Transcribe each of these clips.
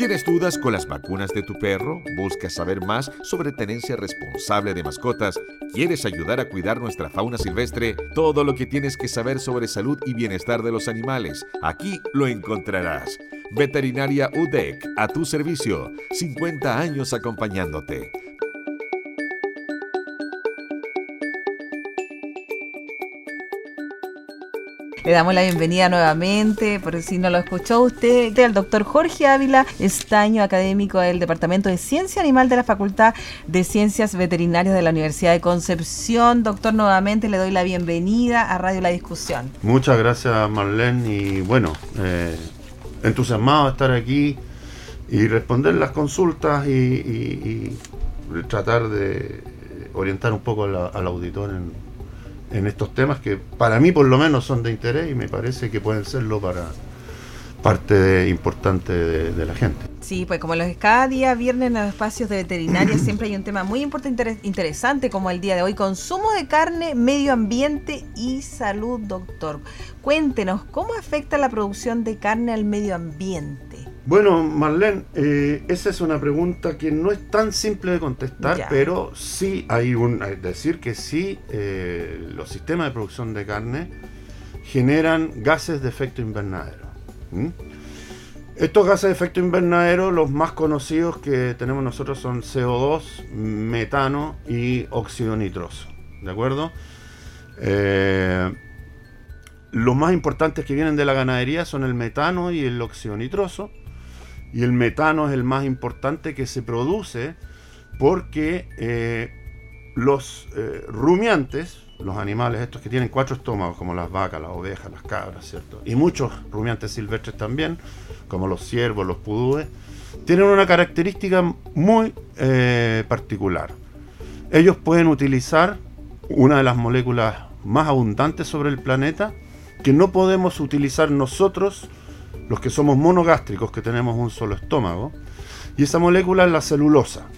¿Tienes dudas con las vacunas de tu perro? ¿Buscas saber más sobre tenencia responsable de mascotas? ¿Quieres ayudar a cuidar nuestra fauna silvestre? Todo lo que tienes que saber sobre salud y bienestar de los animales, aquí lo encontrarás. Veterinaria UDEC, a tu servicio, 50 años acompañándote. Le damos la bienvenida nuevamente, por si no lo escuchó usted, al doctor Jorge Ávila Estaño, académico del Departamento de Ciencia Animal de la Facultad de Ciencias Veterinarias de la Universidad de Concepción. Doctor, nuevamente le doy la bienvenida a Radio La Discusión. Muchas gracias, Marlene, y bueno, eh, entusiasmado de estar aquí y responder las consultas y, tratar de orientar un poco al auditor en en estos temas que para mí por lo menos son de interés y me parece que pueden serlo para parte importante de, la gente. Sí, pues como los cada día viernes en los espacios de veterinaria siempre hay un tema muy importante, interesante como el día de hoy, consumo de carne, medio ambiente y salud, doctor. Cuéntenos, ¿cómo afecta la producción de carne al medio ambiente? Bueno, Marlene, eh, esa es una pregunta que no es tan simple de contestar, pero sí hay un. Es decir, que sí, eh, los sistemas de producción de carne generan gases de efecto invernadero. Estos gases de efecto invernadero, los más conocidos que tenemos nosotros son CO2, metano y óxido nitroso. ¿De acuerdo? Eh, los más importantes que vienen de la ganadería son el metano y el óxido nitroso y el metano es el más importante que se produce porque eh, los eh, rumiantes, los animales estos que tienen cuatro estómagos, como las vacas, las ovejas, las cabras, ¿cierto? Y muchos rumiantes silvestres también, como los ciervos, los pudúes, tienen una característica muy eh, particular. Ellos pueden utilizar una de las moléculas más abundantes sobre el planeta que no podemos utilizar nosotros los que somos monogástricos, que tenemos un solo estómago, y esa molécula es la celulosa.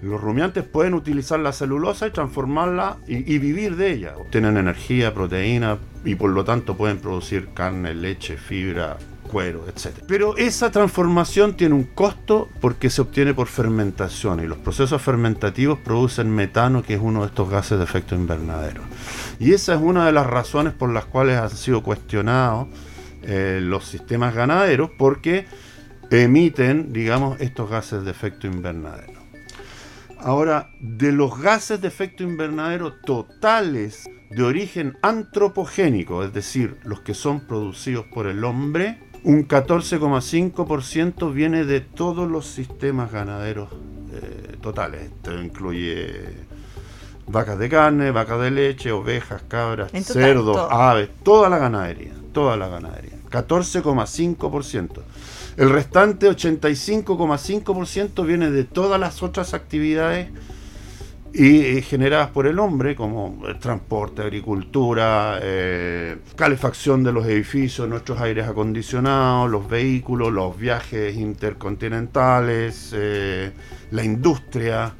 Los rumiantes pueden utilizar la celulosa y transformarla y, vivir de ella. Obtienen energía, proteína y por lo tanto pueden producir carne, leche, fibra, cuero, etc. Pero esa transformación tiene un costo porque se obtiene por fermentación y los procesos fermentativos producen metano, que es uno de estos gases de efecto invernadero. Y esa es una de las razones por las cuales han sido cuestionados eh, los sistemas ganaderos porque emiten, digamos, estos gases de efecto invernadero. Ahora, de los gases de efecto invernadero totales de origen antropogénico, es decir, los que son producidos por el hombre, un 14,5% viene de todos los sistemas ganaderos eh, totales. Esto incluye vacas de carne, vacas de leche, ovejas, cabras, cerdos, aves, toda la ganadería, toda la ganadería. 14,5%. El restante 85,5% viene de todas las otras actividades y, eh, generadas por el hombre, como transporte, agricultura, eh, calefacción de los edificios, nuestros aires acondicionados, los vehículos, los viajes intercontinentales, eh, la industria,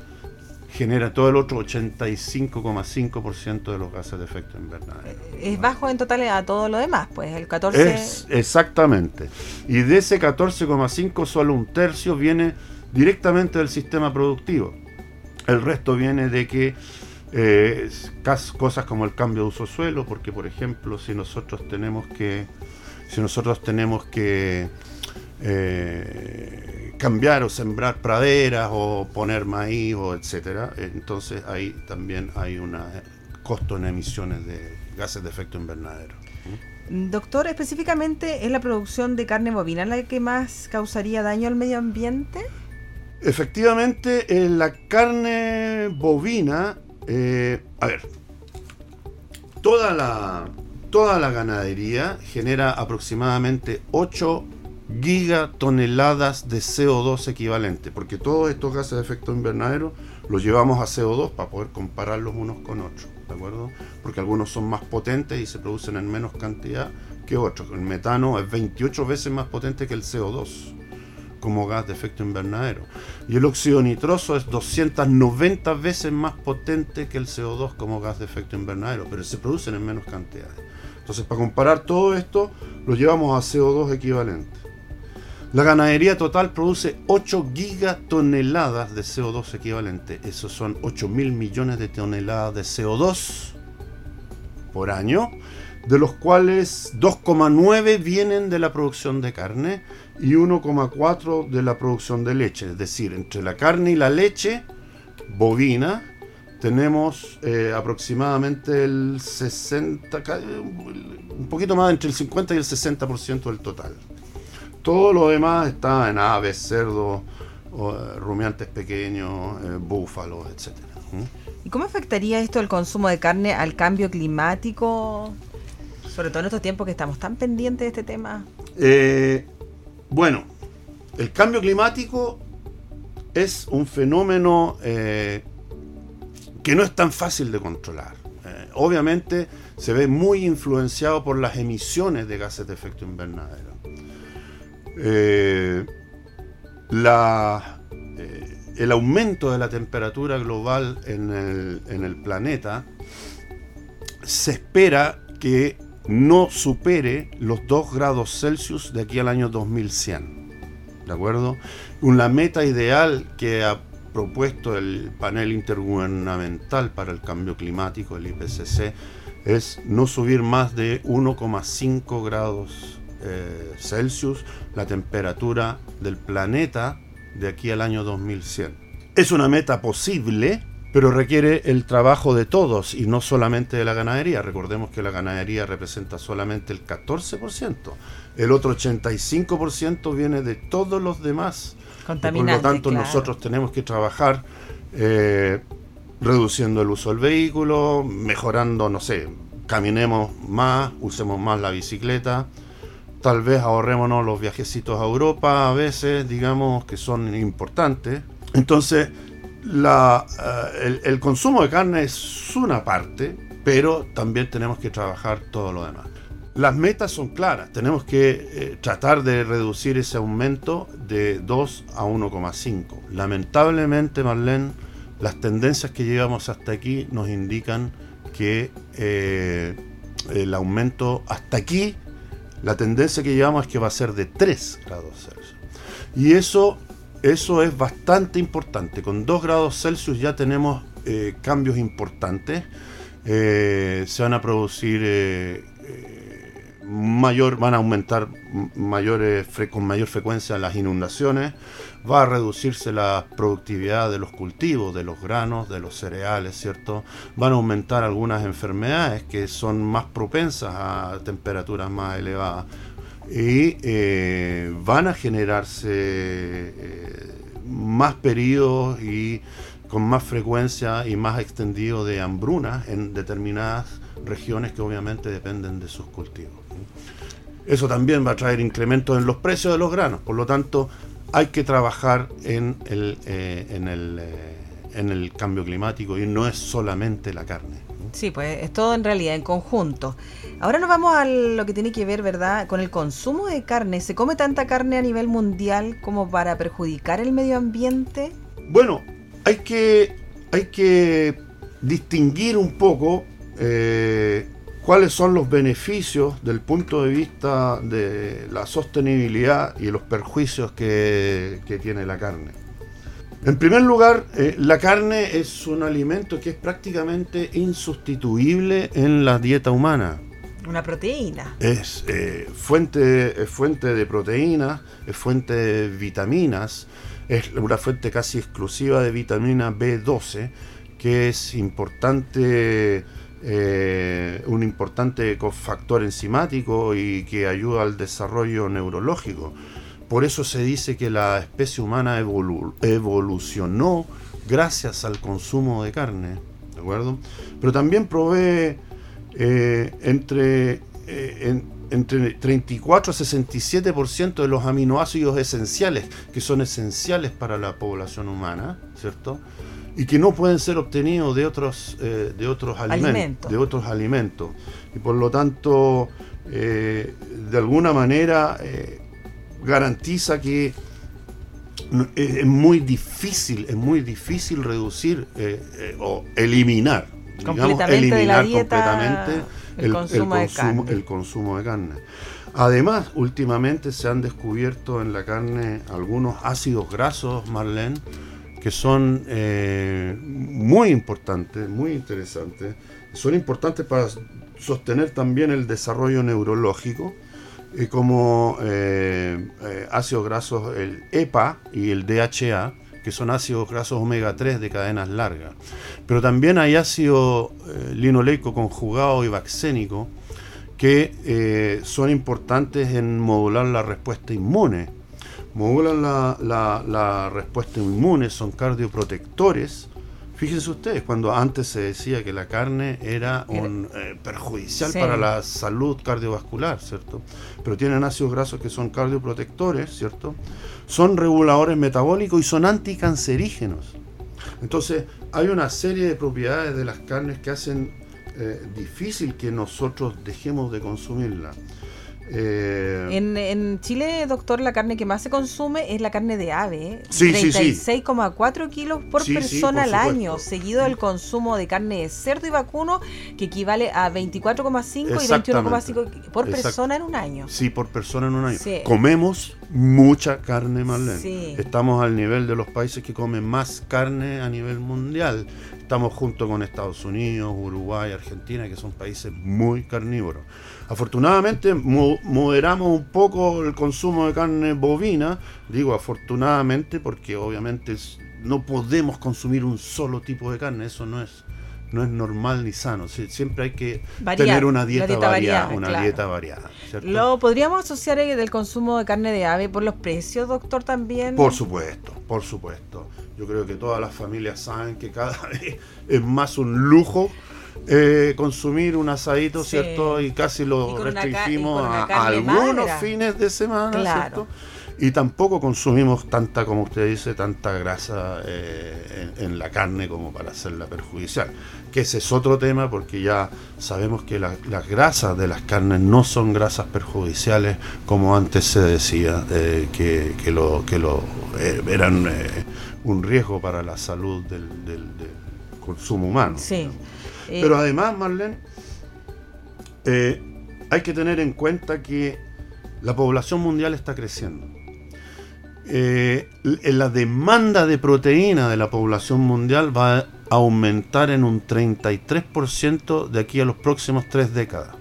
genera todo el otro 85,5% de los gases de efecto invernadero. Es bajo en total a todo lo demás, pues el 14... Es, exactamente. Y de ese 14,5 solo un tercio viene directamente del sistema productivo. El resto viene de que eh, cosas como el cambio de uso suelo, porque por ejemplo, si nosotros tenemos que, si nosotros tenemos que eh, cambiar o sembrar praderas o poner maíz o etcétera. Entonces ahí también hay un costo en emisiones de gases de efecto invernadero. Doctor, específicamente es la producción de carne bovina la que más causaría daño al medio ambiente. Efectivamente, la carne bovina, eh, a ver, toda la, toda la ganadería genera aproximadamente 8 gigatoneladas de CO2 equivalente, porque todos estos gases de efecto invernadero los llevamos a CO2 para poder compararlos unos con otros, ¿de acuerdo? Porque algunos son más potentes y se producen en menos cantidad que otros. El metano es 28 veces más potente que el CO2 como gas de efecto invernadero. Y el óxido nitroso es 290 veces más potente que el CO2 como gas de efecto invernadero, pero se producen en menos cantidades. Entonces, para comparar todo esto, lo llevamos a CO2 equivalente. La ganadería total produce 8 gigatoneladas de CO2 equivalente. Esos son 8 mil millones de toneladas de CO2 por año, de los cuales 2,9 vienen de la producción de carne y 1,4 de la producción de leche. Es decir, entre la carne y la leche bovina tenemos eh, aproximadamente el 60, un poquito más entre el 50 y el 60% del total. Todo lo demás está en aves, cerdos, eh, rumiantes pequeños, eh, búfalos, etc. ¿Y cómo afectaría esto el consumo de carne al cambio climático? Sobre todo en estos tiempos que estamos tan pendientes de este tema. bueno, el cambio climático es un fenómeno que no es tan fácil de controlar. Eh, obviamente se ve muy influenciado por las emisiones de gases de efecto invernadero. Eh, eh, el aumento de la temperatura global en el, planeta se espera que no supere los 2 grados Celsius de aquí al año 2100. ¿De acuerdo? Meta ideal que propuesto el panel intergubernamental para el cambio climático, el IPCC, es no subir más de 1,5 grados eh, Celsius la temperatura del planeta de aquí al año 2100. Es una meta posible, pero requiere el trabajo de todos y no solamente de la ganadería. Recordemos que la ganadería representa solamente el 14%. El otro 85% viene de todos los demás por lo tanto, nosotros tenemos que trabajar eh, reduciendo el uso del vehículo, mejorando, no sé, caminemos más, usemos más la bicicleta, tal vez ahorrémonos los viajecitos a Europa a veces, digamos, que son importantes. Entonces, eh, el consumo de carne es una parte, pero también tenemos que trabajar todo lo demás. Las metas son claras. Tenemos que eh, tratar de reducir ese aumento de 2 a 1,5. Lamentablemente, Marlene, las tendencias que llevamos hasta aquí nos indican que eh, el aumento hasta aquí, la tendencia que llevamos es que va a ser de 3 grados Celsius. Y eso, eso es bastante importante. Con 2 grados Celsius ya tenemos eh, cambios importantes. se van a producir mayor, van a aumentar mayores, con mayor frecuencia las inundaciones, va a reducirse la productividad de los cultivos, de los granos, de los cereales, ¿cierto? Van a aumentar algunas enfermedades que son más propensas a temperaturas más elevadas y eh, van a generarse eh, más periodos y con más frecuencia y más extendido de hambruna en determinadas regiones que obviamente dependen de sus cultivos. Eso también va a traer incrementos en los precios de los granos, por lo tanto hay que trabajar en el, eh, en el, eh, en el cambio climático y no es solamente la carne. Sí, pues es todo en realidad en conjunto. Ahora nos vamos a lo que tiene que ver, ¿verdad?, con el consumo de carne. ¿Se come tanta carne a nivel mundial como para perjudicar el medio ambiente? Bueno, hay que, hay que distinguir un poco eh, cuáles son los beneficios del punto de vista de la sostenibilidad y los perjuicios que, tiene la carne. En primer lugar, eh, la carne es un alimento que es prácticamente insustituible en la dieta humana. Una proteína. Es eh, fuente, es fuente de proteínas, es fuente de vitaminas, es una fuente casi exclusiva de vitamina B12, que es importante eh, un importante factor enzimático y que ayuda al desarrollo neurológico. Por eso se dice que la especie humana evolucionó gracias al consumo de carne, ¿de acuerdo? Pero también provee eh, entre, eh, entre 34 a 67% de los aminoácidos esenciales, que son esenciales para la población humana, ¿cierto? Y que no pueden ser obtenidos de otros, eh, de otros alimentos, de otros alimentos. Y por lo tanto, eh, de alguna manera, eh, garantiza que es muy difícil, es muy difícil reducir o eliminar, digamos, eliminar completamente el, consumo, de el consumo de carne. Además, últimamente se han descubierto en la carne algunos ácidos grasos, Marlene, que son eh, muy importantes, muy interesantes. Son importantes para sostener también el desarrollo neurológico, eh, como eh, ácidos grasos, el EPA y el DHA, que son ácidos grasos omega 3 de cadenas largas. Pero también hay ácido linoleico conjugado y vaccénico, que son importantes en modular la respuesta inmune. Modulan la, respuesta inmune, son cardioprotectores. Fíjense ustedes, cuando antes se decía que la carne era un, eh, perjudicial para la salud cardiovascular, ¿cierto? Pero tienen ácidos grasos que son cardioprotectores, ¿cierto? Son reguladores metabólicos y son anticancerígenos. Entonces, hay una serie de propiedades de las carnes que hacen eh, difícil que nosotros dejemos de consumirla. Eh, en, Chile, doctor, la carne que más se consume es la carne de ave. Sí, 36,4 kilos por persona al año, seguido del consumo de carne de cerdo y vacuno, que equivale a 24,5 y 21,5 por persona en un año. Sí, por persona en un año. Comemos mucha carne, Marlene. Estamos al nivel de los países que comen más carne a nivel mundial. Estamos junto con Estados Unidos, Uruguay, Argentina, que son países muy carnívoros. Afortunadamente moderamos un poco el consumo de carne bovina, digo afortunadamente porque obviamente no podemos consumir un solo tipo de carne, eso no es no es normal ni sano. Siempre hay que tener una dieta, variada, una dieta variada. ¿Lo podríamos asociar del consumo de carne de ave por los precios, doctor, también? Por supuesto, por supuesto. Yo creo que todas las familias saben que cada vez es más un lujo eh, consumir un asadito, ¿cierto? Y casi lo restringimos a, algunos fines de semana, ¿cierto? Y tampoco consumimos tanta, como usted dice, tanta grasa eh, en, la carne como para hacerla perjudicial. Que ese es otro tema porque ya sabemos que las grasas de las carnes no son grasas perjudiciales como antes se decía, eh, que, que, lo, que lo eran un riesgo para la salud del, consumo humano. Sí. Eh, Pero además, Marlene, eh, hay que tener en cuenta que la población mundial está creciendo. Eh, la demanda de proteína de la población mundial va a aumentar en un 33% de aquí a los próximos tres décadas.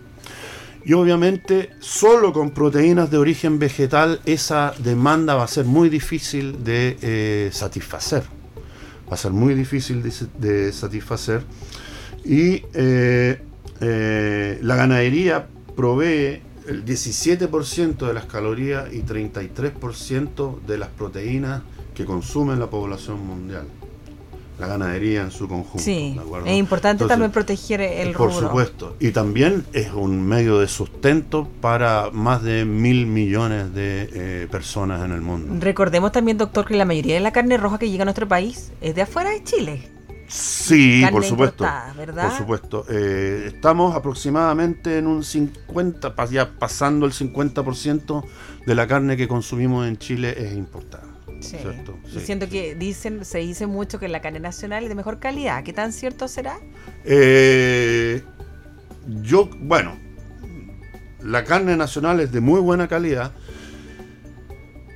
Y obviamente solo con proteínas de origen vegetal esa demanda va a ser muy difícil de satisfacer. Va a ser muy difícil de satisfacer y eh, eh, la ganadería provee el 17% de las calorías y 33% de las proteínas que consume la población mundial. La ganadería en su conjunto. Sí, es importante también proteger el Por supuesto. Y también es un medio de sustento para más de mil millones de eh, personas en el mundo. Recordemos también, doctor, que la mayoría de la carne roja que llega a nuestro país es de afuera de Chile. Sí, por supuesto. Por supuesto. Eh, estamos aproximadamente en un 50, ya pasando el 50% de la carne que consumimos en Chile es importada. Sí. siento que dicen, se dice mucho que la carne nacional es de mejor calidad. ¿Qué tan cierto será? Eh, yo, bueno, la carne nacional es de muy buena calidad.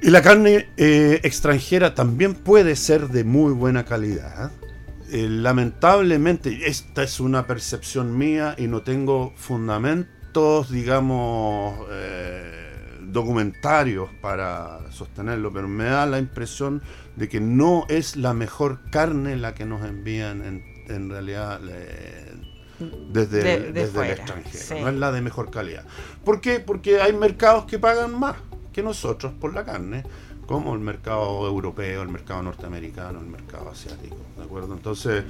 Y la carne eh, extranjera también puede ser de muy buena calidad. Eh, lamentablemente, esta es una percepción mía y no tengo fundamentos, digamos, eh, documentarios para sostenerlo, pero me da la impresión de que no es la mejor carne la que nos envían en, realidad desde, el, extranjero, no es la de mejor calidad. ¿Por qué? Porque hay mercados que pagan más que nosotros por la carne como el mercado europeo, el mercado norteamericano, el mercado asiático, ¿de acuerdo? Entonces,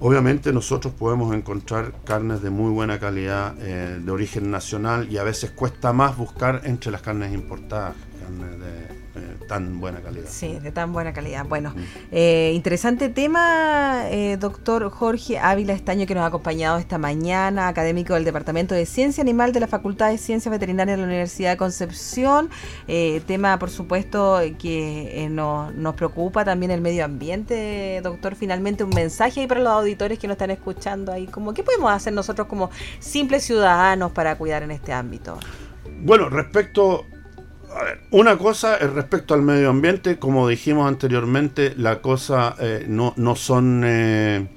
obviamente nosotros podemos encontrar carnes de muy buena calidad, eh, de origen nacional, y a veces cuesta más buscar entre las carnes importadas, carnes de tan buena calidad. Sí, de tan buena calidad. Bueno, eh, interesante tema, eh, doctor Jorge Ávila Estaño, que nos ha acompañado esta mañana, académico del Departamento de Ciencia Animal de la Facultad de Ciencias Veterinarias de la Universidad de Concepción. Eh, tema, por supuesto, que nos, nos preocupa también el medio ambiente, doctor. Finalmente, un mensaje ahí para los auditores que nos están escuchando ahí, como qué podemos hacer nosotros como simples ciudadanos para cuidar en este ámbito. Bueno, respecto a ver, una cosa es respecto al medio ambiente, como dijimos anteriormente, la cosa eh, no, no, son eh,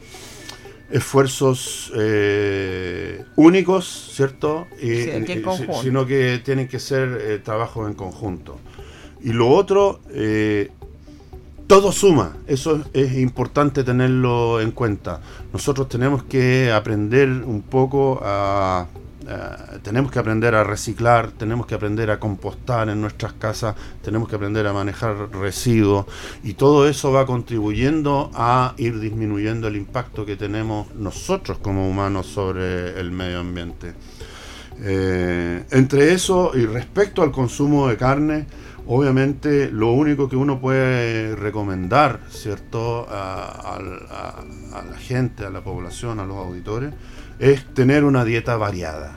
esfuerzos eh, únicos, ¿cierto? Sí, sino que tienen que ser trabajos en conjunto. Y lo otro, todo suma, eso es importante tenerlo en cuenta. Nosotros tenemos que aprender un poco a eh, tenemos que aprender a reciclar, tenemos que aprender a compostar en nuestras casas, tenemos que aprender a manejar residuos y todo eso va contribuyendo a ir disminuyendo el impacto que tenemos nosotros como humanos sobre el medio ambiente. Eh, entre eso y respecto al consumo de carne, obviamente lo único que uno puede recomendar, ¿cierto?, a la gente, a la población, a los auditores, es tener una dieta variada.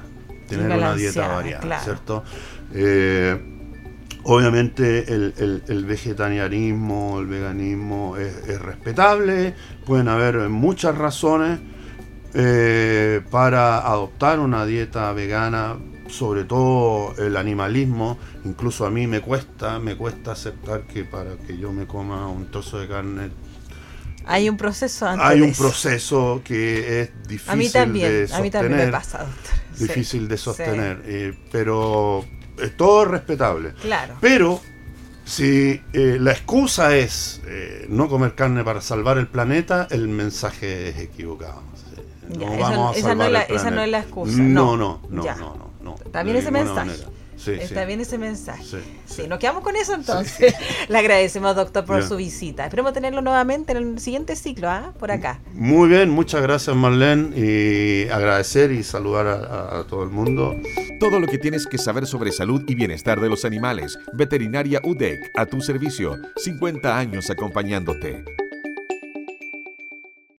Tener una dieta variada, ¿cierto? Eh, obviamente el, vegetarianismo, el veganismo es, respetable, pueden haber muchas razones eh, para adoptar una dieta vegana, sobre todo el animalismo, incluso a mí me cuesta, me cuesta aceptar que para que yo me coma un trozo de carne hay un proceso antes Hay un proceso que es difícil a mí también, de sostener. A mí también me pasa, doctor. Difícil de sostener, eh, pero es todo respetable. Claro. Pero si eh, la excusa es eh, no comer carne para salvar el planeta, el mensaje es equivocado. No vamos a salvar esa, no es la, esa no es la excusa. No, no, no, no, no, no, También ese mensaje. Está bien ese mensaje. Sí, nos quedamos con eso entonces. Le agradecemos, doctor, por su visita. Esperemos tenerlo nuevamente en el siguiente ciclo, ¿ah? Por acá. Muy bien, muchas gracias, Marlene. Y agradecer y saludar a, a todo el mundo. Todo lo que tienes que saber sobre salud y bienestar de los animales. Veterinaria UDEC, a tu servicio. 50 años acompañándote.